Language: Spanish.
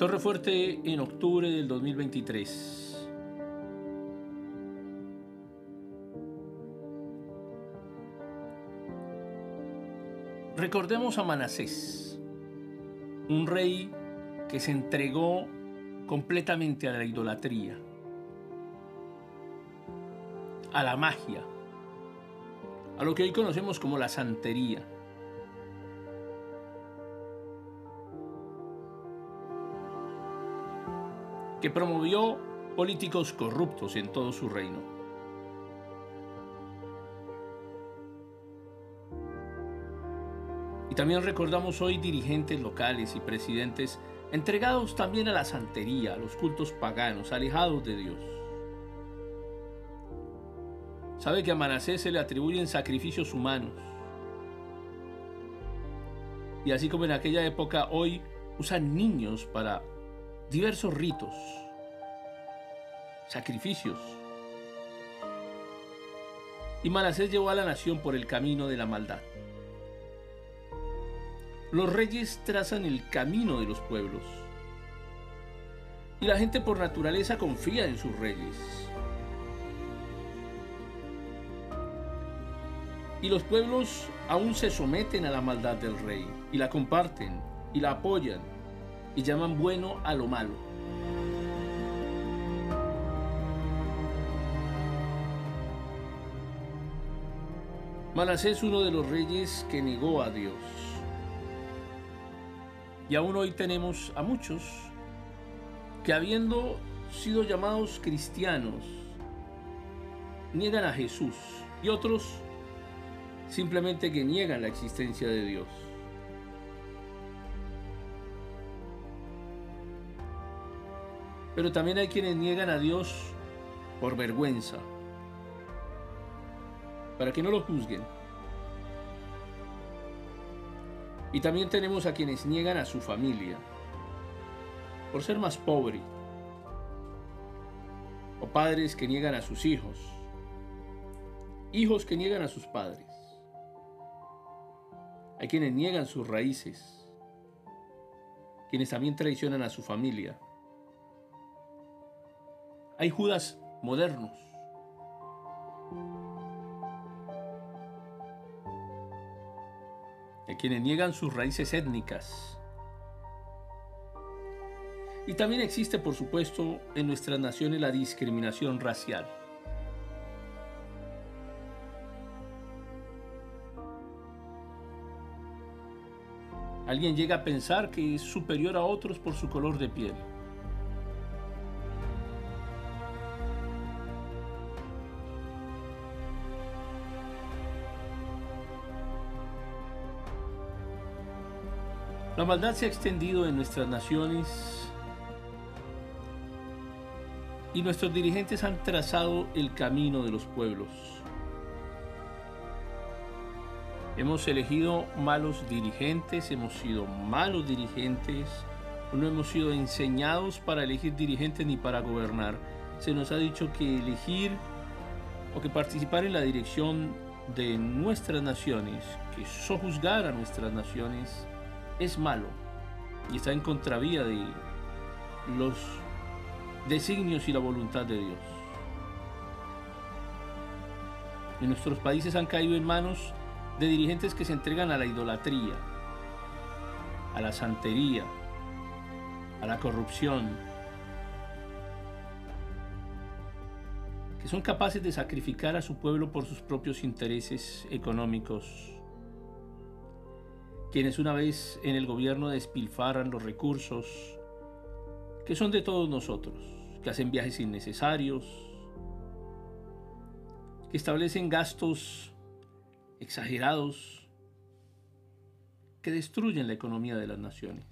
Torre Fuerte en octubre del 2023. Recordemos a Manasés, un rey que se entregó completamente a la idolatría, a la magia, a lo que hoy conocemos como la santería. Que promovió políticos corruptos en todo su reino. Y también recordamos hoy dirigentes locales y presidentes entregados también a la santería, a los cultos paganos, alejados de Dios. Sabe que a Manasés se le atribuyen sacrificios humanos. Y así como en aquella época, hoy usan niños para diversos ritos, sacrificios. Y Manasés llevó a la nación por el camino de la maldad. Los reyes trazan el camino de los pueblos. Y la gente por naturaleza confía en sus reyes. Y los pueblos aún se someten a la maldad del rey y la comparten y la apoyan y llaman bueno a lo malo. Manasés es uno de los reyes que negó a Dios. Y aún hoy tenemos a muchos que habiendo sido llamados cristianos, niegan a Jesús y otros simplemente que niegan la existencia de Dios. Pero también hay quienes niegan a Dios por vergüenza, para que no lo juzguen. Y también tenemos a quienes niegan a su familia, por ser más pobre, o padres que niegan a sus hijos, hijos que niegan a sus padres. Hay quienes niegan sus raíces, quienes también traicionan a su familia. Hay Judas modernos. Hay quienes niegan sus raíces étnicas. Y también existe, por supuesto, en nuestras naciones la discriminación racial. Alguien llega a pensar que es superior a otros por su color de piel. La maldad se ha extendido en nuestras naciones y nuestros dirigentes han trazado el camino de los pueblos. Hemos elegido malos dirigentes, hemos sido malos dirigentes, no hemos sido enseñados para elegir dirigentes ni para gobernar. Se nos ha dicho que elegir o que participar en la dirección de nuestras naciones, que sojuzgar a nuestras naciones, es malo y está en contravía de los designios y la voluntad de Dios. En nuestros países han caído en manos de dirigentes que se entregan a la idolatría, a la santería, a la corrupción, que son capaces de sacrificar a su pueblo por sus propios intereses económicos, quienes una vez en el gobierno despilfarran los recursos que son de todos nosotros, que hacen viajes innecesarios, que establecen gastos exagerados, que destruyen la economía de las naciones.